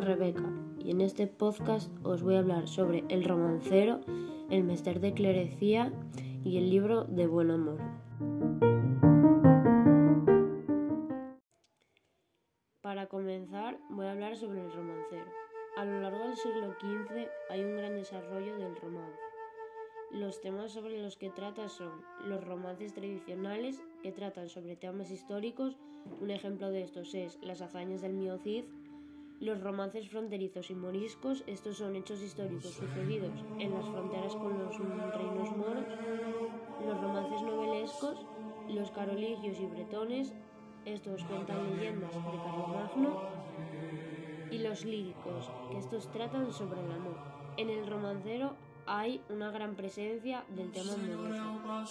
Rebeca y en este podcast os voy a hablar sobre El romancero, El mester de clerecía y el libro de buen amor. Para comenzar voy a hablar sobre el romancero. A lo largo del siglo XV hay un gran desarrollo del romance. Los temas sobre los que trata son los romances tradicionales, que tratan sobre temas históricos, un ejemplo de estos es Las hazañas del mío Cid, los romances fronterizos y moriscos, estos son hechos históricos sucedidos en las fronteras con los reinos moros, los romances novelescos, los carolingios y bretones, estos cuentan leyendas de Carlomagno, y los líricos, que estos tratan sobre el amor. En el romancero hay una gran presencia del tema amoroso.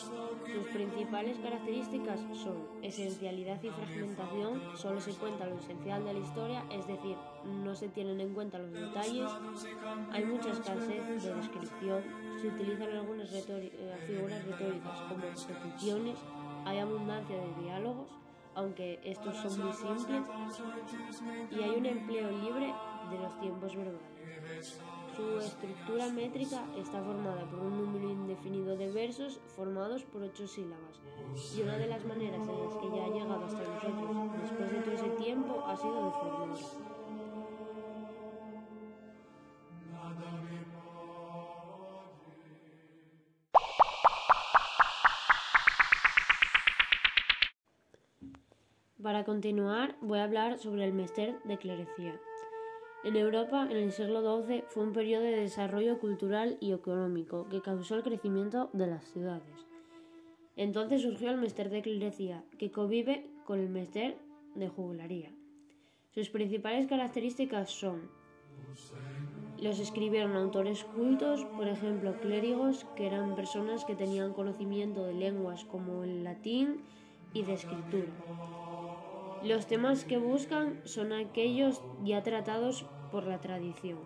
Sus principales características son esencialidad y fragmentación, solo se cuenta lo esencial de la historia, es decir, no se tienen en cuenta los detalles, hay mucha escasez de descripción, se utilizan algunas eh, figuras retóricas como peticiones, hay abundancia de diálogos, aunque estos son muy simples, y hay un empleo libre de los tiempos verbales. Estructura métrica está formada por un número indefinido de versos formados por ocho sílabas. Y una de las maneras en las que ya ha llegado hasta nosotros después de todo ese tiempo ha sido de formarla. Para continuar, voy a hablar sobre el mester de clerecía. En Europa, en el siglo XII, fue un periodo de desarrollo cultural y económico que causó el crecimiento de las ciudades. Entonces surgió el mester de clerecía, que convive con el mester de jugularía. Sus principales características son los escribieron autores cultos, por ejemplo, clérigos, que eran personas que tenían conocimiento de lenguas como el latín y de escritura. Los temas que buscan son aquellos ya tratados por la tradición.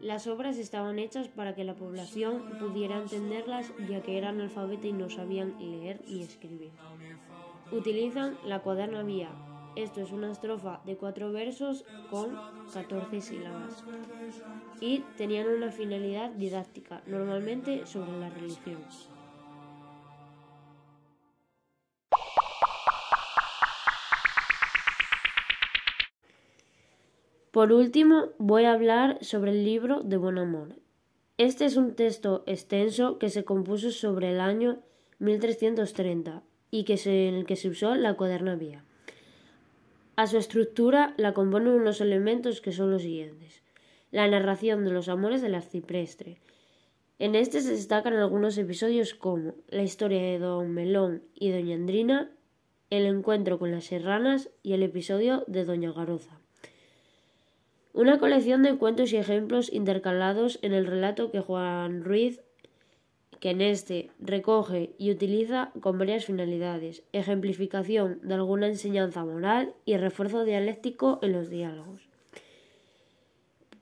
Las obras estaban hechas para que la población pudiera entenderlas ya que eran alfabetas y no sabían leer ni escribir. Utilizan la cuaderna vía. Esto es una estrofa de cuatro versos con 14 sílabas. Y tenían una finalidad didáctica, normalmente sobre la religión. Por último, voy a hablar sobre el libro de Buen Amor. Este es un texto extenso que se compuso sobre el año 1330 y que en el que se usó la cuaderna vía. A su estructura la componen unos elementos que son los siguientes. La narración de los amores del arcipreste. En este se destacan algunos episodios como la historia de Don Melón y Doña Andrina, el encuentro con las serranas y el episodio de Doña Garoza. Una colección de cuentos y ejemplos intercalados en el relato que Juan Ruiz, que en este recoge y utiliza con varias finalidades, ejemplificación de alguna enseñanza moral y refuerzo dialéctico en los diálogos.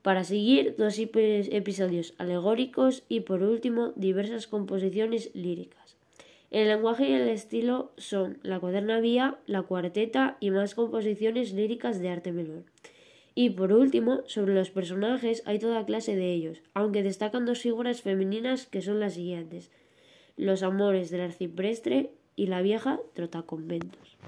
Para seguir, dos episodios alegóricos y por último diversas composiciones líricas. El lenguaje y el estilo son la cuaderna vía, la cuarteta y más composiciones líricas de arte menor. Y por último, sobre los personajes hay toda clase de ellos, aunque destacan dos figuras femeninas que son las siguientes: los amores del arcipreste y la vieja trotaconventos.